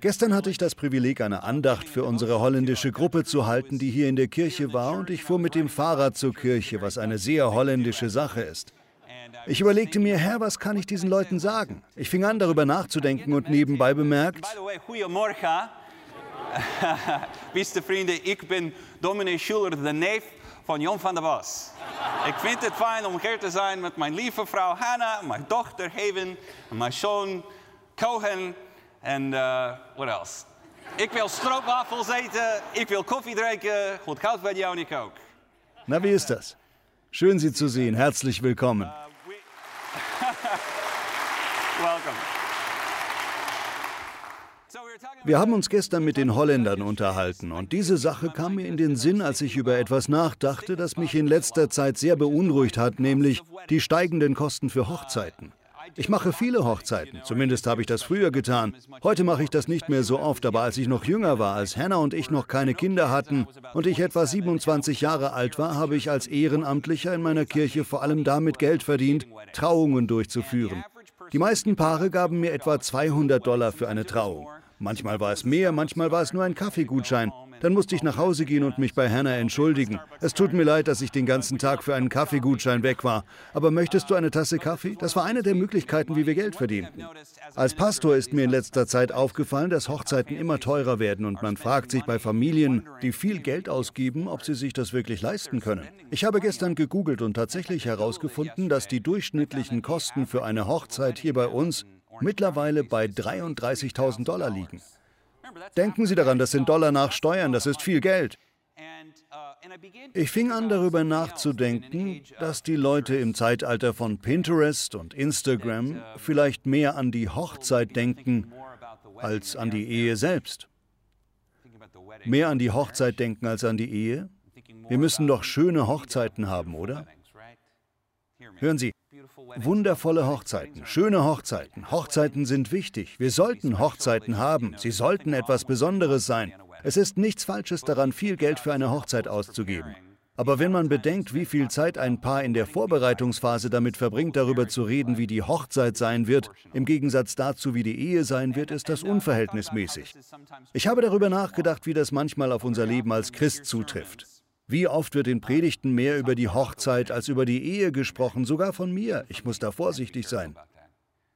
Gestern hatte ich das Privileg, eine Andacht für unsere holländische Gruppe zu halten, die hier in der Kirche war, und ich fuhr mit dem Fahrrad zur Kirche, was eine sehr holländische Sache ist. Ich überlegte mir, Herr, was kann ich diesen Leuten sagen? Ich fing an, darüber nachzudenken und nebenbei bemerkt, Beste vrienden, ik ben dominee Schuler, de neef van Jon van der Bos. Ik vind het fijn om hier te zijn met mijn lieve vrouw Hannah, mijn dochter Haven, mijn zoon Cohen en uh, what else? Ik wil stroopwafels eten, ik wil koffie drinken. Goed koud bij jou en ik ook. Na, wie ist das? Schön, Sie zu sehen. Herzlich willkommen. Welcome. Wir haben uns gestern mit den Holländern unterhalten und diese Sache kam mir in den Sinn, als ich über etwas nachdachte, das mich in letzter Zeit sehr beunruhigt hat, nämlich die steigenden Kosten für Hochzeiten. Ich mache viele Hochzeiten, zumindest habe ich das früher getan. Heute mache ich das nicht mehr so oft, aber als ich noch jünger war, als Hannah und ich noch keine Kinder hatten und ich etwa 27 Jahre alt war, habe ich als Ehrenamtlicher in meiner Kirche vor allem damit Geld verdient, Trauungen durchzuführen. Die meisten Paare gaben mir etwa 200 Dollar für eine Trauung. Manchmal war es mehr, manchmal war es nur ein Kaffeegutschein. Dann musste ich nach Hause gehen und mich bei Hannah entschuldigen. Es tut mir leid, dass ich den ganzen Tag für einen Kaffeegutschein weg war. Aber möchtest du eine Tasse Kaffee? Das war eine der Möglichkeiten, wie wir Geld verdienten. Als Pastor ist mir in letzter Zeit aufgefallen, dass Hochzeiten immer teurer werden und man fragt sich bei Familien, die viel Geld ausgeben, ob sie sich das wirklich leisten können. Ich habe gestern gegoogelt und tatsächlich herausgefunden, dass die durchschnittlichen Kosten für eine Hochzeit hier bei uns mittlerweile bei 33.000 Dollar liegen. Denken Sie daran, das sind Dollar nach Steuern, das ist viel Geld. Ich fing an darüber nachzudenken, dass die Leute im Zeitalter von Pinterest und Instagram vielleicht mehr an die Hochzeit denken als an die Ehe selbst. Mehr an die Hochzeit denken als an die Ehe? Wir müssen doch schöne Hochzeiten haben, oder? Hören Sie, Wundervolle Hochzeiten, schöne Hochzeiten. Hochzeiten sind wichtig. Wir sollten Hochzeiten haben. Sie sollten etwas Besonderes sein. Es ist nichts Falsches daran, viel Geld für eine Hochzeit auszugeben. Aber wenn man bedenkt, wie viel Zeit ein Paar in der Vorbereitungsphase damit verbringt, darüber zu reden, wie die Hochzeit sein wird, im Gegensatz dazu, wie die Ehe sein wird, ist das unverhältnismäßig. Ich habe darüber nachgedacht, wie das manchmal auf unser Leben als Christ zutrifft. Wie oft wird in Predigten mehr über die Hochzeit als über die Ehe gesprochen, sogar von mir. Ich muss da vorsichtig sein.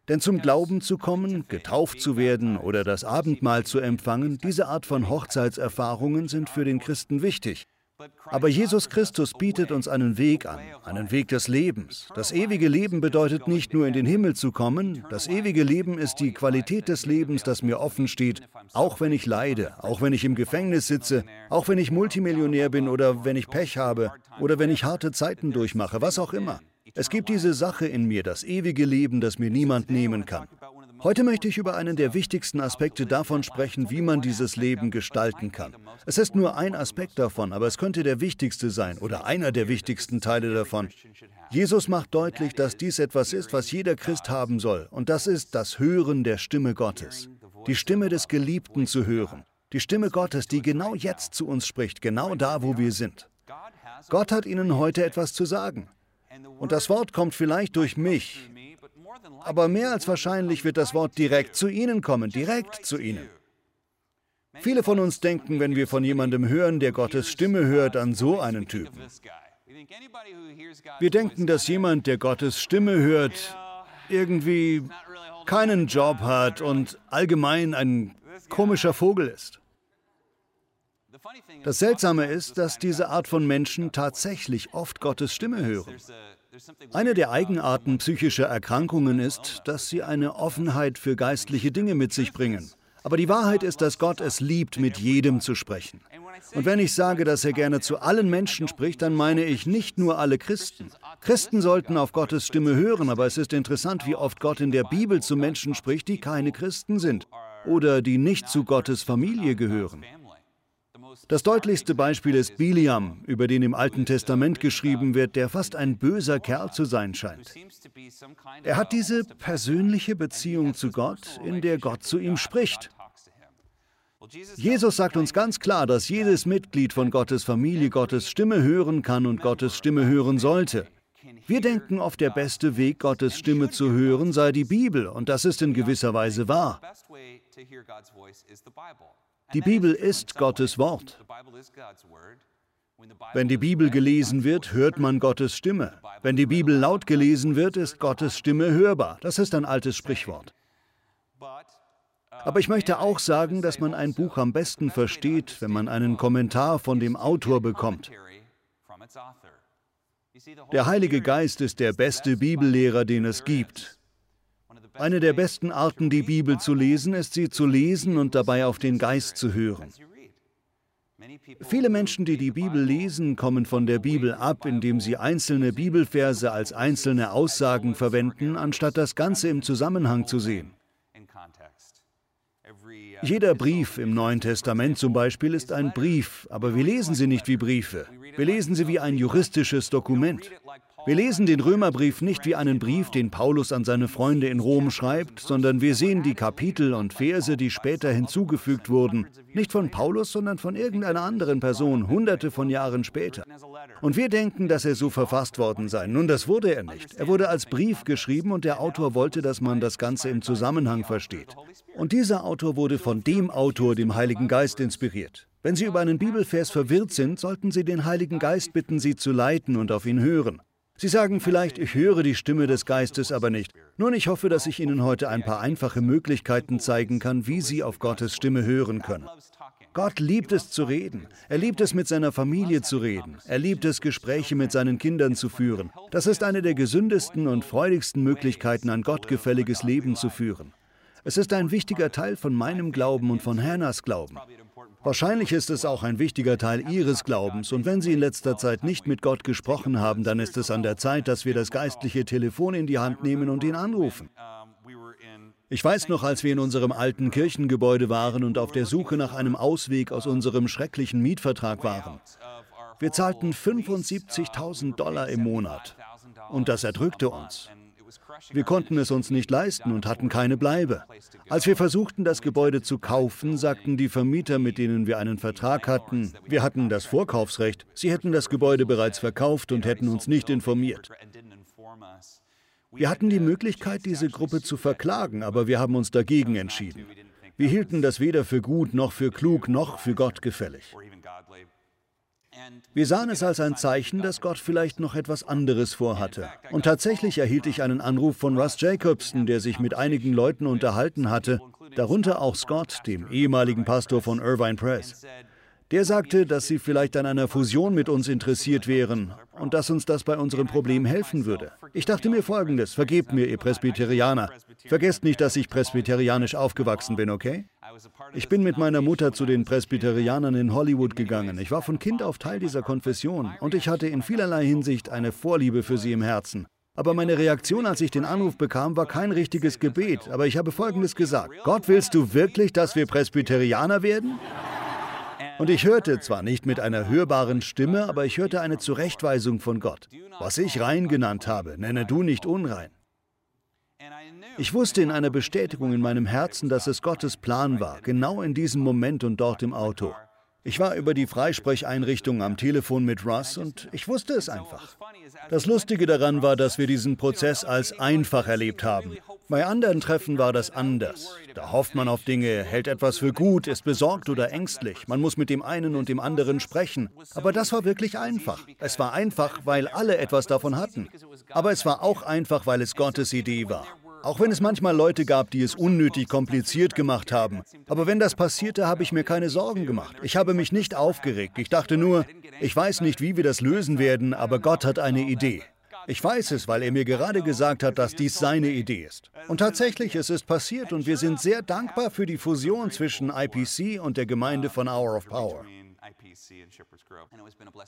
Denn zum Glauben zu kommen, getauft zu werden oder das Abendmahl zu empfangen, diese Art von Hochzeitserfahrungen sind für den Christen wichtig. Aber Jesus Christus bietet uns einen Weg an, einen Weg des Lebens. Das ewige Leben bedeutet nicht nur in den Himmel zu kommen, das ewige Leben ist die Qualität des Lebens, das mir offen steht, auch wenn ich leide, auch wenn ich im Gefängnis sitze, auch wenn ich Multimillionär bin oder wenn ich Pech habe oder wenn ich harte Zeiten durchmache, was auch immer. Es gibt diese Sache in mir, das ewige Leben, das mir niemand nehmen kann. Heute möchte ich über einen der wichtigsten Aspekte davon sprechen, wie man dieses Leben gestalten kann. Es ist nur ein Aspekt davon, aber es könnte der wichtigste sein oder einer der wichtigsten Teile davon. Jesus macht deutlich, dass dies etwas ist, was jeder Christ haben soll, und das ist das Hören der Stimme Gottes. Die Stimme des Geliebten zu hören. Die Stimme Gottes, die genau jetzt zu uns spricht, genau da, wo wir sind. Gott hat Ihnen heute etwas zu sagen. Und das Wort kommt vielleicht durch mich, aber mehr als wahrscheinlich wird das Wort direkt zu Ihnen kommen, direkt zu Ihnen. Viele von uns denken, wenn wir von jemandem hören, der Gottes Stimme hört, an so einen Typen. Wir denken, dass jemand, der Gottes Stimme hört, irgendwie keinen Job hat und allgemein ein komischer Vogel ist. Das Seltsame ist, dass diese Art von Menschen tatsächlich oft Gottes Stimme hören. Eine der Eigenarten psychischer Erkrankungen ist, dass sie eine Offenheit für geistliche Dinge mit sich bringen. Aber die Wahrheit ist, dass Gott es liebt, mit jedem zu sprechen. Und wenn ich sage, dass er gerne zu allen Menschen spricht, dann meine ich nicht nur alle Christen. Christen sollten auf Gottes Stimme hören, aber es ist interessant, wie oft Gott in der Bibel zu Menschen spricht, die keine Christen sind oder die nicht zu Gottes Familie gehören. Das deutlichste Beispiel ist Biliam, über den im Alten Testament geschrieben wird, der fast ein böser Kerl zu sein scheint. Er hat diese persönliche Beziehung zu Gott, in der Gott zu ihm spricht. Jesus sagt uns ganz klar, dass jedes Mitglied von Gottes Familie Gottes Stimme hören kann und Gottes Stimme hören sollte. Wir denken oft, der beste Weg, Gottes Stimme zu hören, sei die Bibel, und das ist in gewisser Weise wahr. Die Bibel ist Gottes Wort. Wenn die Bibel gelesen wird, hört man Gottes Stimme. Wenn die Bibel laut gelesen wird, ist Gottes Stimme hörbar. Das ist ein altes Sprichwort. Aber ich möchte auch sagen, dass man ein Buch am besten versteht, wenn man einen Kommentar von dem Autor bekommt. Der Heilige Geist ist der beste Bibellehrer, den es gibt. Eine der besten Arten, die Bibel zu lesen, ist sie zu lesen und dabei auf den Geist zu hören. Viele Menschen, die die Bibel lesen, kommen von der Bibel ab, indem sie einzelne Bibelverse als einzelne Aussagen verwenden, anstatt das Ganze im Zusammenhang zu sehen. Jeder Brief im Neuen Testament zum Beispiel ist ein Brief, aber wir lesen sie nicht wie Briefe. Wir lesen sie wie ein juristisches Dokument. Wir lesen den Römerbrief nicht wie einen Brief, den Paulus an seine Freunde in Rom schreibt, sondern wir sehen die Kapitel und Verse, die später hinzugefügt wurden, nicht von Paulus, sondern von irgendeiner anderen Person, hunderte von Jahren später. Und wir denken, dass er so verfasst worden sei. Nun, das wurde er nicht. Er wurde als Brief geschrieben und der Autor wollte, dass man das Ganze im Zusammenhang versteht. Und dieser Autor wurde von dem Autor, dem Heiligen Geist, inspiriert. Wenn Sie über einen Bibelvers verwirrt sind, sollten Sie den Heiligen Geist bitten, Sie zu leiten und auf ihn hören. Sie sagen vielleicht, ich höre die Stimme des Geistes aber nicht. Nun, ich hoffe, dass ich Ihnen heute ein paar einfache Möglichkeiten zeigen kann, wie Sie auf Gottes Stimme hören können. Gott liebt es zu reden. Er liebt es, mit seiner Familie zu reden. Er liebt es, Gespräche mit seinen Kindern zu führen. Das ist eine der gesündesten und freudigsten Möglichkeiten, ein gottgefälliges Leben zu führen. Es ist ein wichtiger Teil von meinem Glauben und von Hannahs Glauben. Wahrscheinlich ist es auch ein wichtiger Teil Ihres Glaubens und wenn Sie in letzter Zeit nicht mit Gott gesprochen haben, dann ist es an der Zeit, dass wir das geistliche Telefon in die Hand nehmen und ihn anrufen. Ich weiß noch, als wir in unserem alten Kirchengebäude waren und auf der Suche nach einem Ausweg aus unserem schrecklichen Mietvertrag waren. Wir zahlten 75.000 Dollar im Monat und das erdrückte uns. Wir konnten es uns nicht leisten und hatten keine Bleibe. Als wir versuchten, das Gebäude zu kaufen, sagten die Vermieter, mit denen wir einen Vertrag hatten, wir hatten das Vorkaufsrecht, sie hätten das Gebäude bereits verkauft und hätten uns nicht informiert. Wir hatten die Möglichkeit, diese Gruppe zu verklagen, aber wir haben uns dagegen entschieden. Wir hielten das weder für gut, noch für klug, noch für Gott gefällig. Wir sahen es als ein Zeichen, dass Gott vielleicht noch etwas anderes vorhatte. Und tatsächlich erhielt ich einen Anruf von Russ Jacobson, der sich mit einigen Leuten unterhalten hatte, darunter auch Scott, dem ehemaligen Pastor von Irvine Press. Der sagte, dass sie vielleicht an einer Fusion mit uns interessiert wären und dass uns das bei unserem Problem helfen würde. Ich dachte mir folgendes, vergebt mir, ihr Presbyterianer. Vergesst nicht, dass ich presbyterianisch aufgewachsen bin, okay? Ich bin mit meiner Mutter zu den Presbyterianern in Hollywood gegangen. Ich war von Kind auf Teil dieser Konfession und ich hatte in vielerlei Hinsicht eine Vorliebe für sie im Herzen. Aber meine Reaktion, als ich den Anruf bekam, war kein richtiges Gebet. Aber ich habe Folgendes gesagt. Gott, willst du wirklich, dass wir Presbyterianer werden? Und ich hörte zwar nicht mit einer hörbaren Stimme, aber ich hörte eine Zurechtweisung von Gott. Was ich rein genannt habe, nenne du nicht unrein. Ich wusste in einer Bestätigung in meinem Herzen, dass es Gottes Plan war, genau in diesem Moment und dort im Auto. Ich war über die Freisprecheinrichtung am Telefon mit Russ und ich wusste es einfach. Das Lustige daran war, dass wir diesen Prozess als einfach erlebt haben. Bei anderen Treffen war das anders. Da hofft man auf Dinge, hält etwas für gut, ist besorgt oder ängstlich. Man muss mit dem einen und dem anderen sprechen. Aber das war wirklich einfach. Es war einfach, weil alle etwas davon hatten. Aber es war auch einfach, weil es Gottes Idee war. Auch wenn es manchmal Leute gab, die es unnötig kompliziert gemacht haben. Aber wenn das passierte, habe ich mir keine Sorgen gemacht. Ich habe mich nicht aufgeregt. Ich dachte nur, ich weiß nicht, wie wir das lösen werden, aber Gott hat eine Idee. Ich weiß es, weil er mir gerade gesagt hat, dass dies seine Idee ist. Und tatsächlich, es ist passiert und wir sind sehr dankbar für die Fusion zwischen IPC und der Gemeinde von Hour of Power.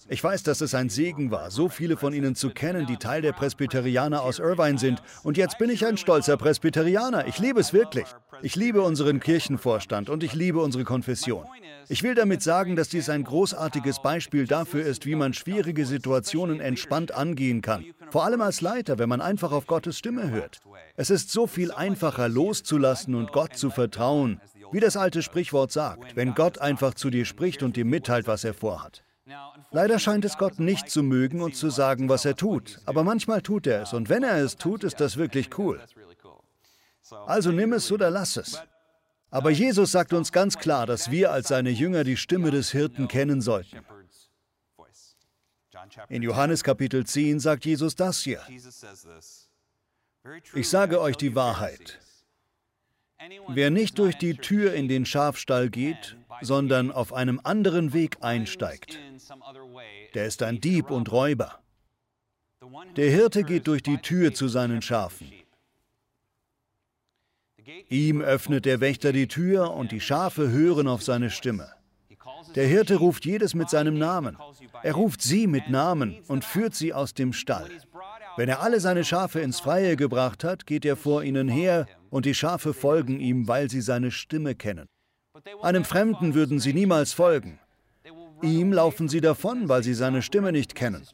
Ich weiß, dass es ein Segen war, so viele von Ihnen zu kennen, die Teil der Presbyterianer aus Irvine sind. Und jetzt bin ich ein stolzer Presbyterianer. Ich liebe es wirklich. Ich liebe unseren Kirchenvorstand und ich liebe unsere Konfession. Ich will damit sagen, dass dies ein großartiges Beispiel dafür ist, wie man schwierige Situationen entspannt angehen kann. Vor allem als Leiter, wenn man einfach auf Gottes Stimme hört. Es ist so viel einfacher loszulassen und Gott zu vertrauen, wie das alte Sprichwort sagt, wenn Gott einfach zu dir spricht und dir mitteilt, was er vorhat. Leider scheint es Gott nicht zu mögen und zu sagen, was er tut. Aber manchmal tut er es. Und wenn er es tut, ist das wirklich cool. Also nimm es oder lass es. Aber Jesus sagt uns ganz klar, dass wir als seine Jünger die Stimme des Hirten kennen sollten. In Johannes Kapitel 10 sagt Jesus das hier. Ich sage euch die Wahrheit. Wer nicht durch die Tür in den Schafstall geht, sondern auf einem anderen Weg einsteigt, der ist ein Dieb und Räuber. Der Hirte geht durch die Tür zu seinen Schafen. Ihm öffnet der Wächter die Tür und die Schafe hören auf seine Stimme. Der Hirte ruft jedes mit seinem Namen. Er ruft sie mit Namen und führt sie aus dem Stall. Wenn er alle seine Schafe ins Freie gebracht hat, geht er vor ihnen her und die Schafe folgen ihm, weil sie seine Stimme kennen. Einem Fremden würden sie niemals folgen. Ihm laufen sie davon, weil sie seine Stimme nicht kennen.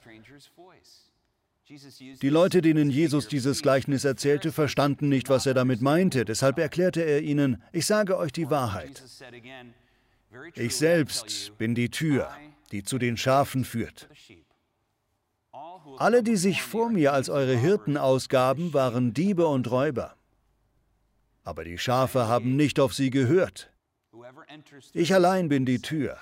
Die Leute, denen Jesus dieses Gleichnis erzählte, verstanden nicht, was er damit meinte. Deshalb erklärte er ihnen, ich sage euch die Wahrheit. Ich selbst bin die Tür, die zu den Schafen führt. Alle, die sich vor mir als eure Hirten ausgaben, waren Diebe und Räuber. Aber die Schafe haben nicht auf sie gehört. Ich allein bin die Tür.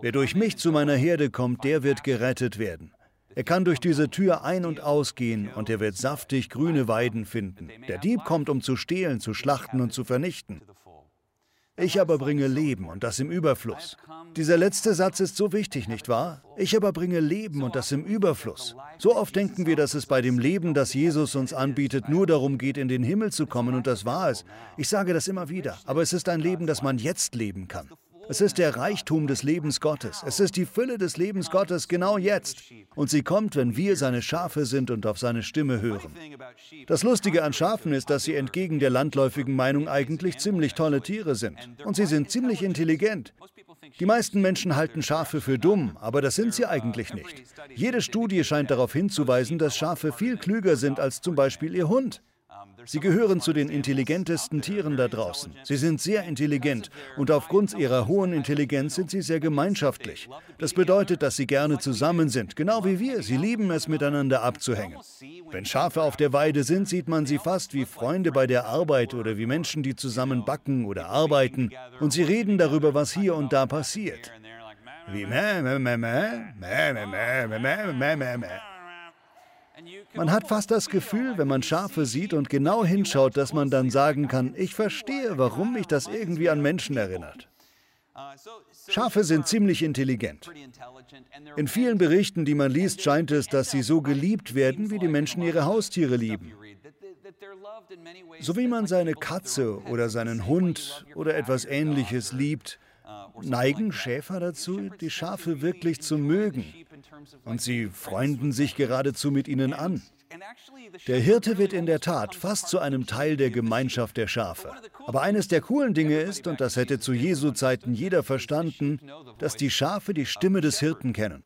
Wer durch mich zu meiner Herde kommt, der wird gerettet werden. Er kann durch diese Tür ein- und ausgehen und er wird saftig grüne Weiden finden. Der Dieb kommt, um zu stehlen, zu schlachten und zu vernichten. Ich aber bringe Leben und das im Überfluss. Dieser letzte Satz ist so wichtig, nicht wahr? Ich aber bringe Leben und das im Überfluss. So oft denken wir, dass es bei dem Leben, das Jesus uns anbietet, nur darum geht, in den Himmel zu kommen und das war es. Ich sage das immer wieder, aber es ist ein Leben, das man jetzt leben kann. Es ist der Reichtum des Lebens Gottes. Es ist die Fülle des Lebens Gottes genau jetzt. Und sie kommt, wenn wir seine Schafe sind und auf seine Stimme hören. Das Lustige an Schafen ist, dass sie entgegen der landläufigen Meinung eigentlich ziemlich tolle Tiere sind. Und sie sind ziemlich intelligent. Die meisten Menschen halten Schafe für dumm, aber das sind sie eigentlich nicht. Jede Studie scheint darauf hinzuweisen, dass Schafe viel klüger sind als zum Beispiel ihr Hund. Sie gehören zu den intelligentesten Tieren da draußen. Sie sind sehr intelligent und aufgrund ihrer hohen Intelligenz sind sie sehr gemeinschaftlich. Das bedeutet, dass sie gerne zusammen sind, genau wie wir. Sie lieben es, miteinander abzuhängen. Wenn Schafe auf der Weide sind, sieht man sie fast wie Freunde bei der Arbeit oder wie Menschen, die zusammen backen oder arbeiten und sie reden darüber, was hier und da passiert. Wie meh, meh, meh, meh, meh, meh, meh, meh, meh, meh, meh. Man hat fast das Gefühl, wenn man Schafe sieht und genau hinschaut, dass man dann sagen kann, ich verstehe, warum mich das irgendwie an Menschen erinnert. Schafe sind ziemlich intelligent. In vielen Berichten, die man liest, scheint es, dass sie so geliebt werden, wie die Menschen ihre Haustiere lieben. So wie man seine Katze oder seinen Hund oder etwas Ähnliches liebt, neigen Schäfer dazu, die Schafe wirklich zu mögen. Und sie freunden sich geradezu mit ihnen an. Der Hirte wird in der Tat fast zu einem Teil der Gemeinschaft der Schafe. Aber eines der coolen Dinge ist, und das hätte zu Jesu Zeiten jeder verstanden, dass die Schafe die Stimme des Hirten kennen.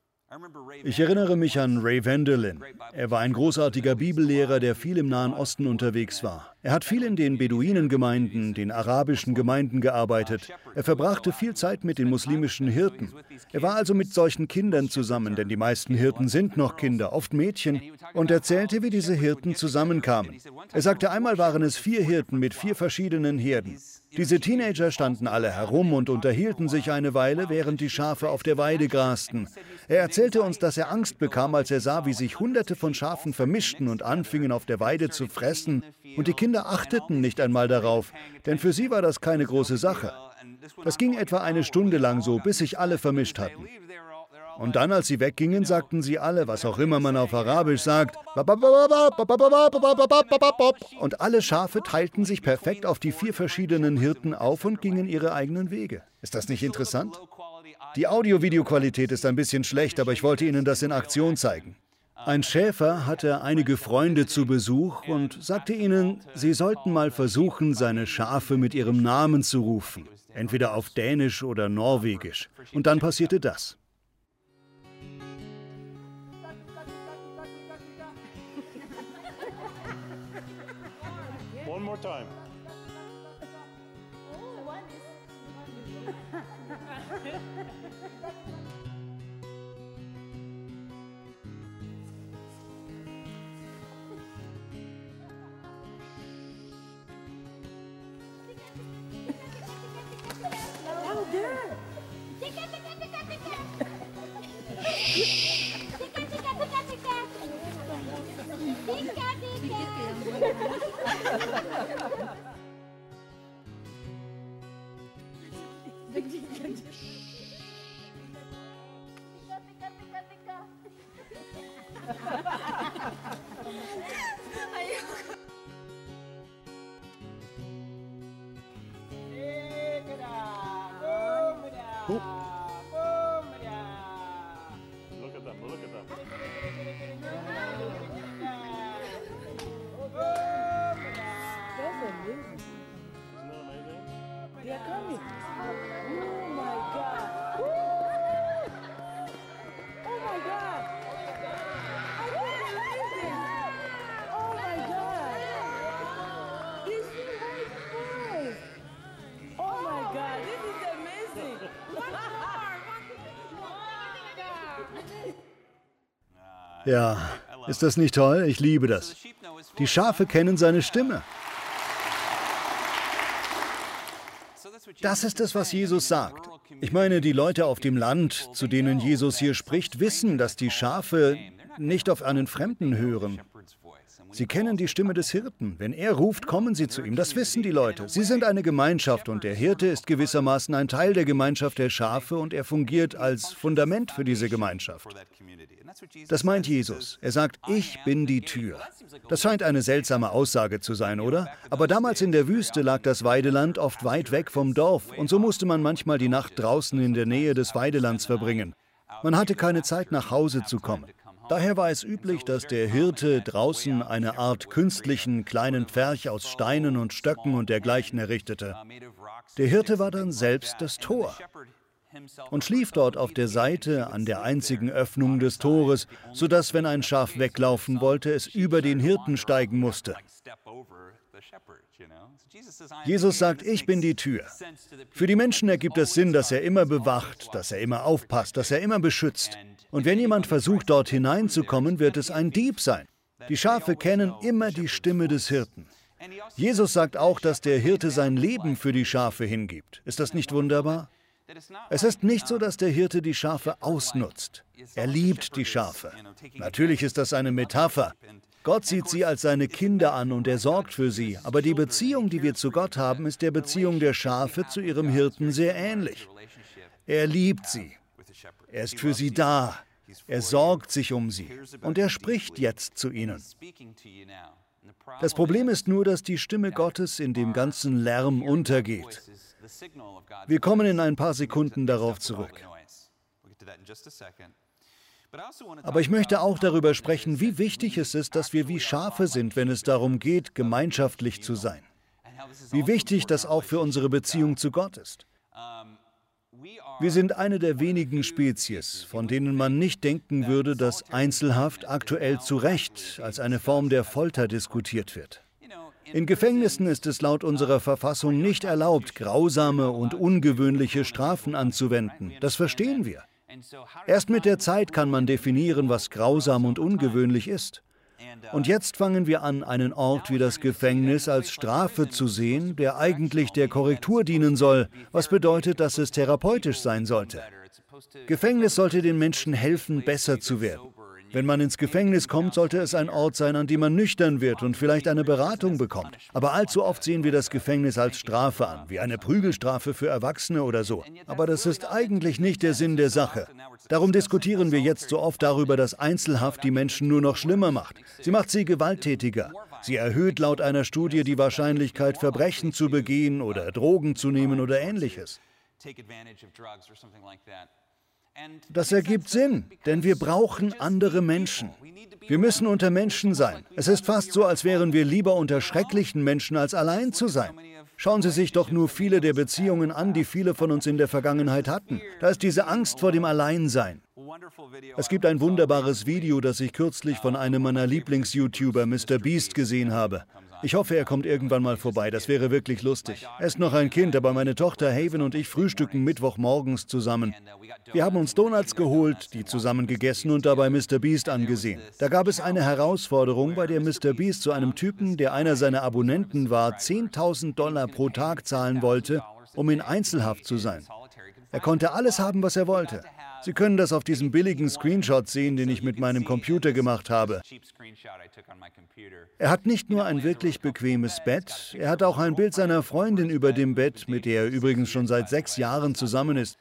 Ich erinnere mich an Ray Vanderlin. Er war ein großartiger Bibellehrer, der viel im Nahen Osten unterwegs war. Er hat viel in den Beduinengemeinden, den arabischen Gemeinden gearbeitet. Er verbrachte viel Zeit mit den muslimischen Hirten. Er war also mit solchen Kindern zusammen, denn die meisten Hirten sind noch Kinder, oft Mädchen, und erzählte, wie diese Hirten zusammenkamen. Er sagte, einmal waren es vier Hirten mit vier verschiedenen Herden. Diese Teenager standen alle herum und unterhielten sich eine Weile, während die Schafe auf der Weide grasten. Er erzählte uns, dass er Angst bekam, als er sah, wie sich Hunderte von Schafen vermischten und anfingen auf der Weide zu fressen, und die Kinder achteten nicht einmal darauf, denn für sie war das keine große Sache. Das ging etwa eine Stunde lang so, bis sich alle vermischt hatten. Und dann, als sie weggingen, sagten sie alle, was auch immer man auf Arabisch sagt, und alle Schafe teilten sich perfekt auf die vier verschiedenen Hirten auf und gingen ihre eigenen Wege. Ist das nicht interessant? Die Audio-Video-Qualität ist ein bisschen schlecht, aber ich wollte Ihnen das in Aktion zeigen. Ein Schäfer hatte einige Freunde zu Besuch und sagte ihnen, sie sollten mal versuchen, seine Schafe mit ihrem Namen zu rufen, entweder auf Dänisch oder Norwegisch. Und dann passierte das. time. Oh, one is. Take it, take it, take it, take it. Ja, ist das nicht toll? Ich liebe das. Die Schafe kennen seine Stimme. Das ist es, was Jesus sagt. Ich meine, die Leute auf dem Land, zu denen Jesus hier spricht, wissen, dass die Schafe nicht auf einen Fremden hören. Sie kennen die Stimme des Hirten. Wenn er ruft, kommen sie zu ihm. Das wissen die Leute. Sie sind eine Gemeinschaft und der Hirte ist gewissermaßen ein Teil der Gemeinschaft der Schafe und er fungiert als Fundament für diese Gemeinschaft. Das meint Jesus. Er sagt, ich bin die Tür. Das scheint eine seltsame Aussage zu sein, oder? Aber damals in der Wüste lag das Weideland oft weit weg vom Dorf und so musste man manchmal die Nacht draußen in der Nähe des Weidelands verbringen. Man hatte keine Zeit, nach Hause zu kommen. Daher war es üblich, dass der Hirte draußen eine Art künstlichen kleinen Pferch aus Steinen und Stöcken und dergleichen errichtete. Der Hirte war dann selbst das Tor und schlief dort auf der Seite an der einzigen Öffnung des Tores, sodass, wenn ein Schaf weglaufen wollte, es über den Hirten steigen musste. Jesus sagt, ich bin die Tür. Für die Menschen ergibt es Sinn, dass er immer bewacht, dass er immer aufpasst, dass er immer beschützt. Und wenn jemand versucht, dort hineinzukommen, wird es ein Dieb sein. Die Schafe kennen immer die Stimme des Hirten. Jesus sagt auch, dass der Hirte sein Leben für die Schafe hingibt. Ist das nicht wunderbar? Es ist nicht so, dass der Hirte die Schafe ausnutzt. Er liebt die Schafe. Natürlich ist das eine Metapher. Gott sieht sie als seine Kinder an und er sorgt für sie. Aber die Beziehung, die wir zu Gott haben, ist der Beziehung der Schafe zu ihrem Hirten sehr ähnlich. Er liebt sie. Er ist für sie da. Er sorgt sich um sie. Und er spricht jetzt zu ihnen. Das Problem ist nur, dass die Stimme Gottes in dem ganzen Lärm untergeht. Wir kommen in ein paar Sekunden darauf zurück. Aber ich möchte auch darüber sprechen, wie wichtig es ist, dass wir wie Schafe sind, wenn es darum geht, gemeinschaftlich zu sein. Wie wichtig das auch für unsere Beziehung zu Gott ist. Wir sind eine der wenigen Spezies, von denen man nicht denken würde, dass Einzelhaft aktuell zu Recht als eine Form der Folter diskutiert wird. In Gefängnissen ist es laut unserer Verfassung nicht erlaubt, grausame und ungewöhnliche Strafen anzuwenden. Das verstehen wir. Erst mit der Zeit kann man definieren, was grausam und ungewöhnlich ist. Und jetzt fangen wir an, einen Ort wie das Gefängnis als Strafe zu sehen, der eigentlich der Korrektur dienen soll, was bedeutet, dass es therapeutisch sein sollte. Gefängnis sollte den Menschen helfen, besser zu werden. Wenn man ins Gefängnis kommt, sollte es ein Ort sein, an dem man nüchtern wird und vielleicht eine Beratung bekommt. Aber allzu oft sehen wir das Gefängnis als Strafe an, wie eine Prügelstrafe für Erwachsene oder so. Aber das ist eigentlich nicht der Sinn der Sache. Darum diskutieren wir jetzt so oft darüber, dass Einzelhaft die Menschen nur noch schlimmer macht. Sie macht sie gewalttätiger. Sie erhöht laut einer Studie die Wahrscheinlichkeit, Verbrechen zu begehen oder Drogen zu nehmen oder ähnliches. Das ergibt Sinn, denn wir brauchen andere Menschen. Wir müssen unter Menschen sein. Es ist fast so, als wären wir lieber unter schrecklichen Menschen, als allein zu sein. Schauen Sie sich doch nur viele der Beziehungen an, die viele von uns in der Vergangenheit hatten. Da ist diese Angst vor dem Alleinsein. Es gibt ein wunderbares Video, das ich kürzlich von einem meiner Lieblings-YouTuber, Mr. Beast, gesehen habe. Ich hoffe, er kommt irgendwann mal vorbei. Das wäre wirklich lustig. Er ist noch ein Kind, aber meine Tochter Haven und ich frühstücken Mittwochmorgens zusammen. Wir haben uns Donuts geholt, die zusammen gegessen und dabei Mr. Beast angesehen. Da gab es eine Herausforderung, bei der Mr. Beast zu einem Typen, der einer seiner Abonnenten war, 10.000 Dollar pro Tag zahlen wollte, um in Einzelhaft zu sein. Er konnte alles haben, was er wollte. Sie können das auf diesem billigen Screenshot sehen, den ich mit meinem Computer gemacht habe. Er hat nicht nur ein wirklich bequemes Bett, er hat auch ein Bild seiner Freundin über dem Bett, mit der er übrigens schon seit sechs Jahren zusammen ist.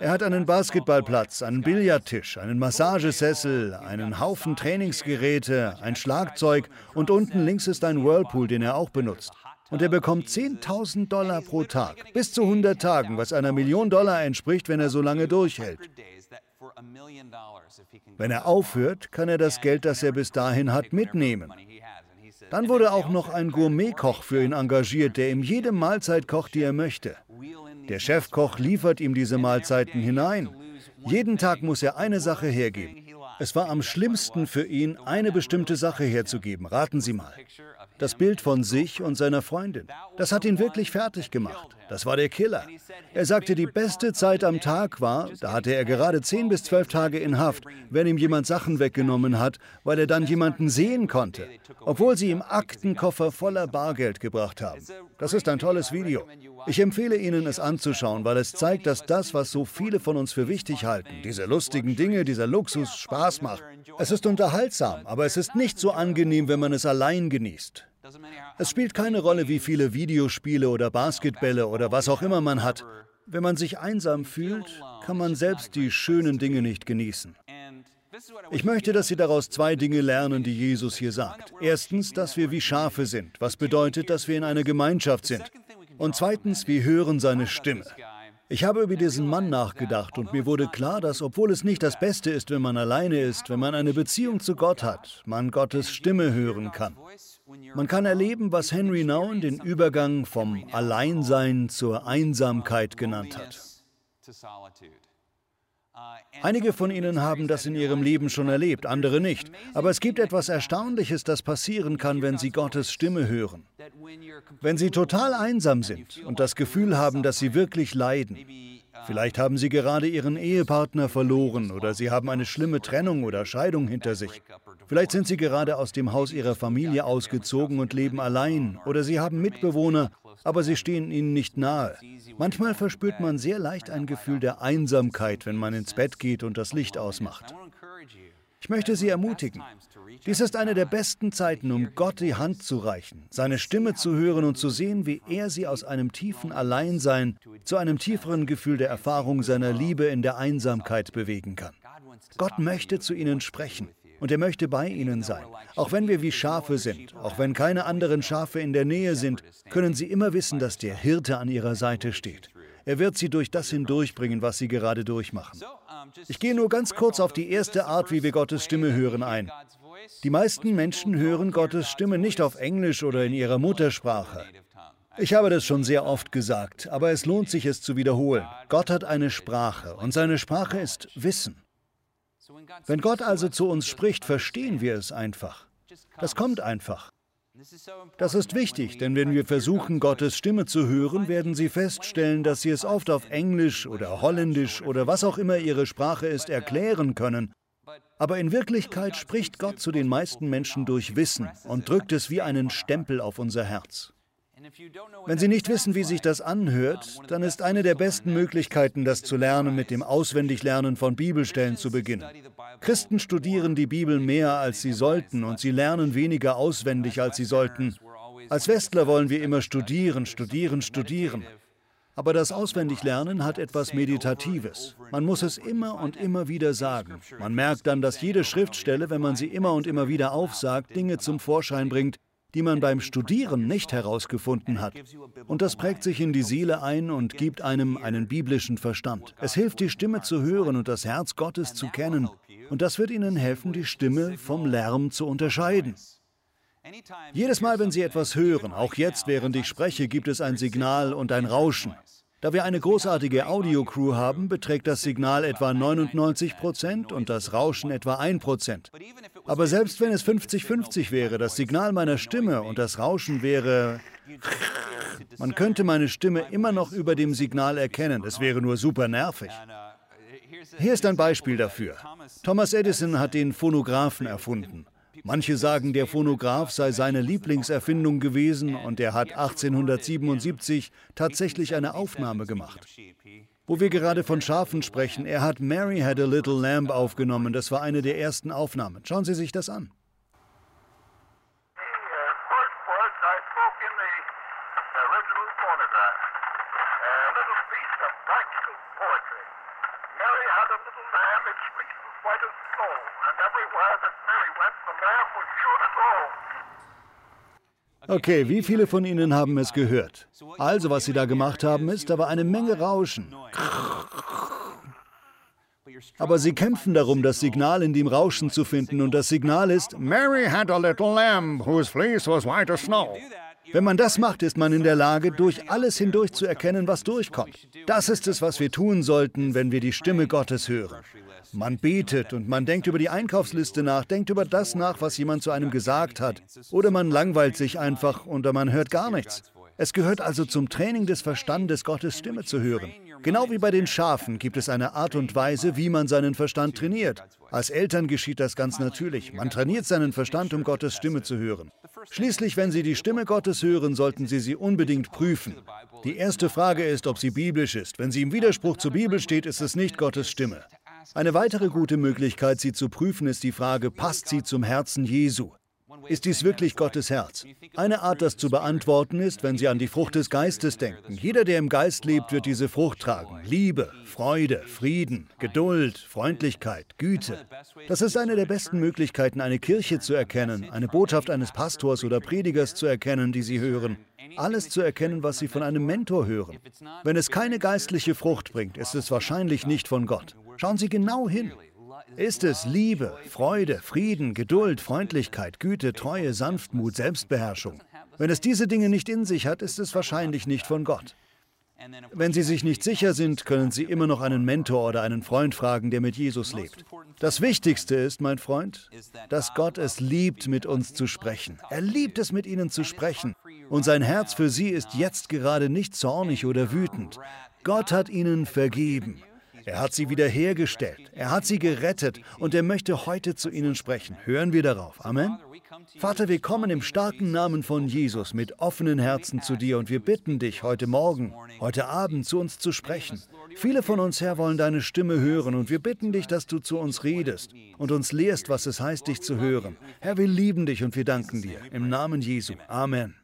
Er hat einen Basketballplatz, einen Billardtisch, einen Massagesessel, einen Haufen Trainingsgeräte, ein Schlagzeug und unten links ist ein Whirlpool, den er auch benutzt. Und er bekommt 10.000 Dollar pro Tag, bis zu 100 Tagen, was einer Million Dollar entspricht, wenn er so lange durchhält. Wenn er aufhört, kann er das Geld, das er bis dahin hat, mitnehmen. Dann wurde auch noch ein Gourmetkoch für ihn engagiert, der ihm jede Mahlzeit kocht, die er möchte. Der Chefkoch liefert ihm diese Mahlzeiten hinein. Jeden Tag muss er eine Sache hergeben. Es war am schlimmsten für ihn, eine bestimmte Sache herzugeben. Raten Sie mal. Das Bild von sich und seiner Freundin. Das hat ihn wirklich fertig gemacht. Das war der Killer. Er sagte, die beste Zeit am Tag war, da hatte er gerade 10 bis 12 Tage in Haft, wenn ihm jemand Sachen weggenommen hat, weil er dann jemanden sehen konnte, obwohl sie ihm Aktenkoffer voller Bargeld gebracht haben. Das ist ein tolles Video. Ich empfehle Ihnen, es anzuschauen, weil es zeigt, dass das, was so viele von uns für wichtig halten, diese lustigen Dinge, dieser Luxus Spaß macht. Es ist unterhaltsam, aber es ist nicht so angenehm, wenn man es allein genießt. Es spielt keine Rolle, wie viele Videospiele oder Basketbälle oder was auch immer man hat. Wenn man sich einsam fühlt, kann man selbst die schönen Dinge nicht genießen. Ich möchte, dass Sie daraus zwei Dinge lernen, die Jesus hier sagt. Erstens, dass wir wie Schafe sind, was bedeutet, dass wir in einer Gemeinschaft sind. Und zweitens, wir hören seine Stimme. Ich habe über diesen Mann nachgedacht und mir wurde klar, dass obwohl es nicht das Beste ist, wenn man alleine ist, wenn man eine Beziehung zu Gott hat, man Gottes Stimme hören kann. Man kann erleben, was Henry Nouwen den Übergang vom Alleinsein zur Einsamkeit genannt hat. Einige von Ihnen haben das in ihrem Leben schon erlebt, andere nicht. Aber es gibt etwas Erstaunliches, das passieren kann, wenn Sie Gottes Stimme hören. Wenn Sie total einsam sind und das Gefühl haben, dass Sie wirklich leiden, Vielleicht haben Sie gerade Ihren Ehepartner verloren oder Sie haben eine schlimme Trennung oder Scheidung hinter sich. Vielleicht sind Sie gerade aus dem Haus Ihrer Familie ausgezogen und leben allein oder Sie haben Mitbewohner, aber sie stehen Ihnen nicht nahe. Manchmal verspürt man sehr leicht ein Gefühl der Einsamkeit, wenn man ins Bett geht und das Licht ausmacht. Ich möchte Sie ermutigen. Dies ist eine der besten Zeiten, um Gott die Hand zu reichen, seine Stimme zu hören und zu sehen, wie er Sie aus einem tiefen Alleinsein zu einem tieferen Gefühl der Erfahrung seiner Liebe in der Einsamkeit bewegen kann. Gott möchte zu Ihnen sprechen und er möchte bei Ihnen sein. Auch wenn wir wie Schafe sind, auch wenn keine anderen Schafe in der Nähe sind, können Sie immer wissen, dass der Hirte an Ihrer Seite steht. Er wird Sie durch das hindurchbringen, was Sie gerade durchmachen. Ich gehe nur ganz kurz auf die erste Art, wie wir Gottes Stimme hören, ein. Die meisten Menschen hören Gottes Stimme nicht auf Englisch oder in ihrer Muttersprache. Ich habe das schon sehr oft gesagt, aber es lohnt sich, es zu wiederholen. Gott hat eine Sprache und seine Sprache ist Wissen. Wenn Gott also zu uns spricht, verstehen wir es einfach. Das kommt einfach. Das ist wichtig, denn wenn wir versuchen, Gottes Stimme zu hören, werden Sie feststellen, dass Sie es oft auf Englisch oder Holländisch oder was auch immer Ihre Sprache ist, erklären können. Aber in Wirklichkeit spricht Gott zu den meisten Menschen durch Wissen und drückt es wie einen Stempel auf unser Herz. Wenn Sie nicht wissen, wie sich das anhört, dann ist eine der besten Möglichkeiten, das zu lernen, mit dem Auswendiglernen von Bibelstellen zu beginnen. Christen studieren die Bibel mehr, als sie sollten, und sie lernen weniger auswendig, als sie sollten. Als Westler wollen wir immer studieren, studieren, studieren. Aber das Auswendiglernen hat etwas Meditatives. Man muss es immer und immer wieder sagen. Man merkt dann, dass jede Schriftstelle, wenn man sie immer und immer wieder aufsagt, Dinge zum Vorschein bringt, die man beim Studieren nicht herausgefunden hat. Und das prägt sich in die Seele ein und gibt einem einen biblischen Verstand. Es hilft, die Stimme zu hören und das Herz Gottes zu kennen. Und das wird Ihnen helfen, die Stimme vom Lärm zu unterscheiden. Jedes Mal, wenn Sie etwas hören, auch jetzt, während ich spreche, gibt es ein Signal und ein Rauschen. Da wir eine großartige Audio-Crew haben, beträgt das Signal etwa 99 Prozent und das Rauschen etwa 1 Prozent. Aber selbst wenn es 50-50 wäre, das Signal meiner Stimme und das Rauschen wäre... Man könnte meine Stimme immer noch über dem Signal erkennen. Es wäre nur super nervig. Hier ist ein Beispiel dafür. Thomas Edison hat den Phonographen erfunden. Manche sagen, der Phonograph sei seine Lieblingserfindung gewesen und er hat 1877 tatsächlich eine Aufnahme gemacht. Wo wir gerade von Schafen sprechen, er hat Mary Had a Little Lamb aufgenommen. Das war eine der ersten Aufnahmen. Schauen Sie sich das an. The uh, first words I spoke in the original phonograph. A little piece of practical poetry. Mary had a little lamb, its fleece was white as snow, and everywhere that Mary went, the lamb was sure to go. Okay, wie viele von Ihnen haben es gehört? Also, was Sie da gemacht haben, ist, da war eine Menge Rauschen. Aber Sie kämpfen darum, das Signal in dem Rauschen zu finden, und das Signal ist Mary had a little lamb whose fleece was white as snow. Wenn man das macht, ist man in der Lage, durch alles hindurch zu erkennen, was durchkommt. Das ist es, was wir tun sollten, wenn wir die Stimme Gottes hören. Man betet und man denkt über die Einkaufsliste nach, denkt über das nach, was jemand zu einem gesagt hat. Oder man langweilt sich einfach oder man hört gar nichts. Es gehört also zum Training des Verstandes, Gottes Stimme zu hören. Genau wie bei den Schafen gibt es eine Art und Weise, wie man seinen Verstand trainiert. Als Eltern geschieht das ganz natürlich. Man trainiert seinen Verstand, um Gottes Stimme zu hören. Schließlich, wenn Sie die Stimme Gottes hören, sollten Sie sie unbedingt prüfen. Die erste Frage ist, ob sie biblisch ist. Wenn sie im Widerspruch zur Bibel steht, ist es nicht Gottes Stimme. Eine weitere gute Möglichkeit, sie zu prüfen, ist die Frage, passt sie zum Herzen Jesu? Ist dies wirklich Gottes Herz? Eine Art, das zu beantworten ist, wenn Sie an die Frucht des Geistes denken. Jeder, der im Geist lebt, wird diese Frucht tragen. Liebe, Freude, Frieden, Geduld, Freundlichkeit, Güte. Das ist eine der besten Möglichkeiten, eine Kirche zu erkennen, eine Botschaft eines Pastors oder Predigers zu erkennen, die Sie hören. Alles zu erkennen, was Sie von einem Mentor hören. Wenn es keine geistliche Frucht bringt, ist es wahrscheinlich nicht von Gott. Schauen Sie genau hin. Ist es Liebe, Freude, Frieden, Geduld, Freundlichkeit, Güte, Treue, Sanftmut, Selbstbeherrschung? Wenn es diese Dinge nicht in sich hat, ist es wahrscheinlich nicht von Gott. Wenn Sie sich nicht sicher sind, können Sie immer noch einen Mentor oder einen Freund fragen, der mit Jesus lebt. Das Wichtigste ist, mein Freund, dass Gott es liebt, mit uns zu sprechen. Er liebt es, mit Ihnen zu sprechen. Und sein Herz für Sie ist jetzt gerade nicht zornig oder wütend. Gott hat Ihnen vergeben. Er hat sie wiederhergestellt. Er hat sie gerettet und er möchte heute zu ihnen sprechen. Hören wir darauf. Amen. Vater, wir kommen im starken Namen von Jesus mit offenen Herzen zu dir und wir bitten dich heute Morgen, heute Abend zu uns zu sprechen. Viele von uns, Herr, wollen deine Stimme hören und wir bitten dich, dass du zu uns redest und uns lehrst, was es heißt, dich zu hören. Herr, wir lieben dich und wir danken dir. Im Namen Jesu. Amen.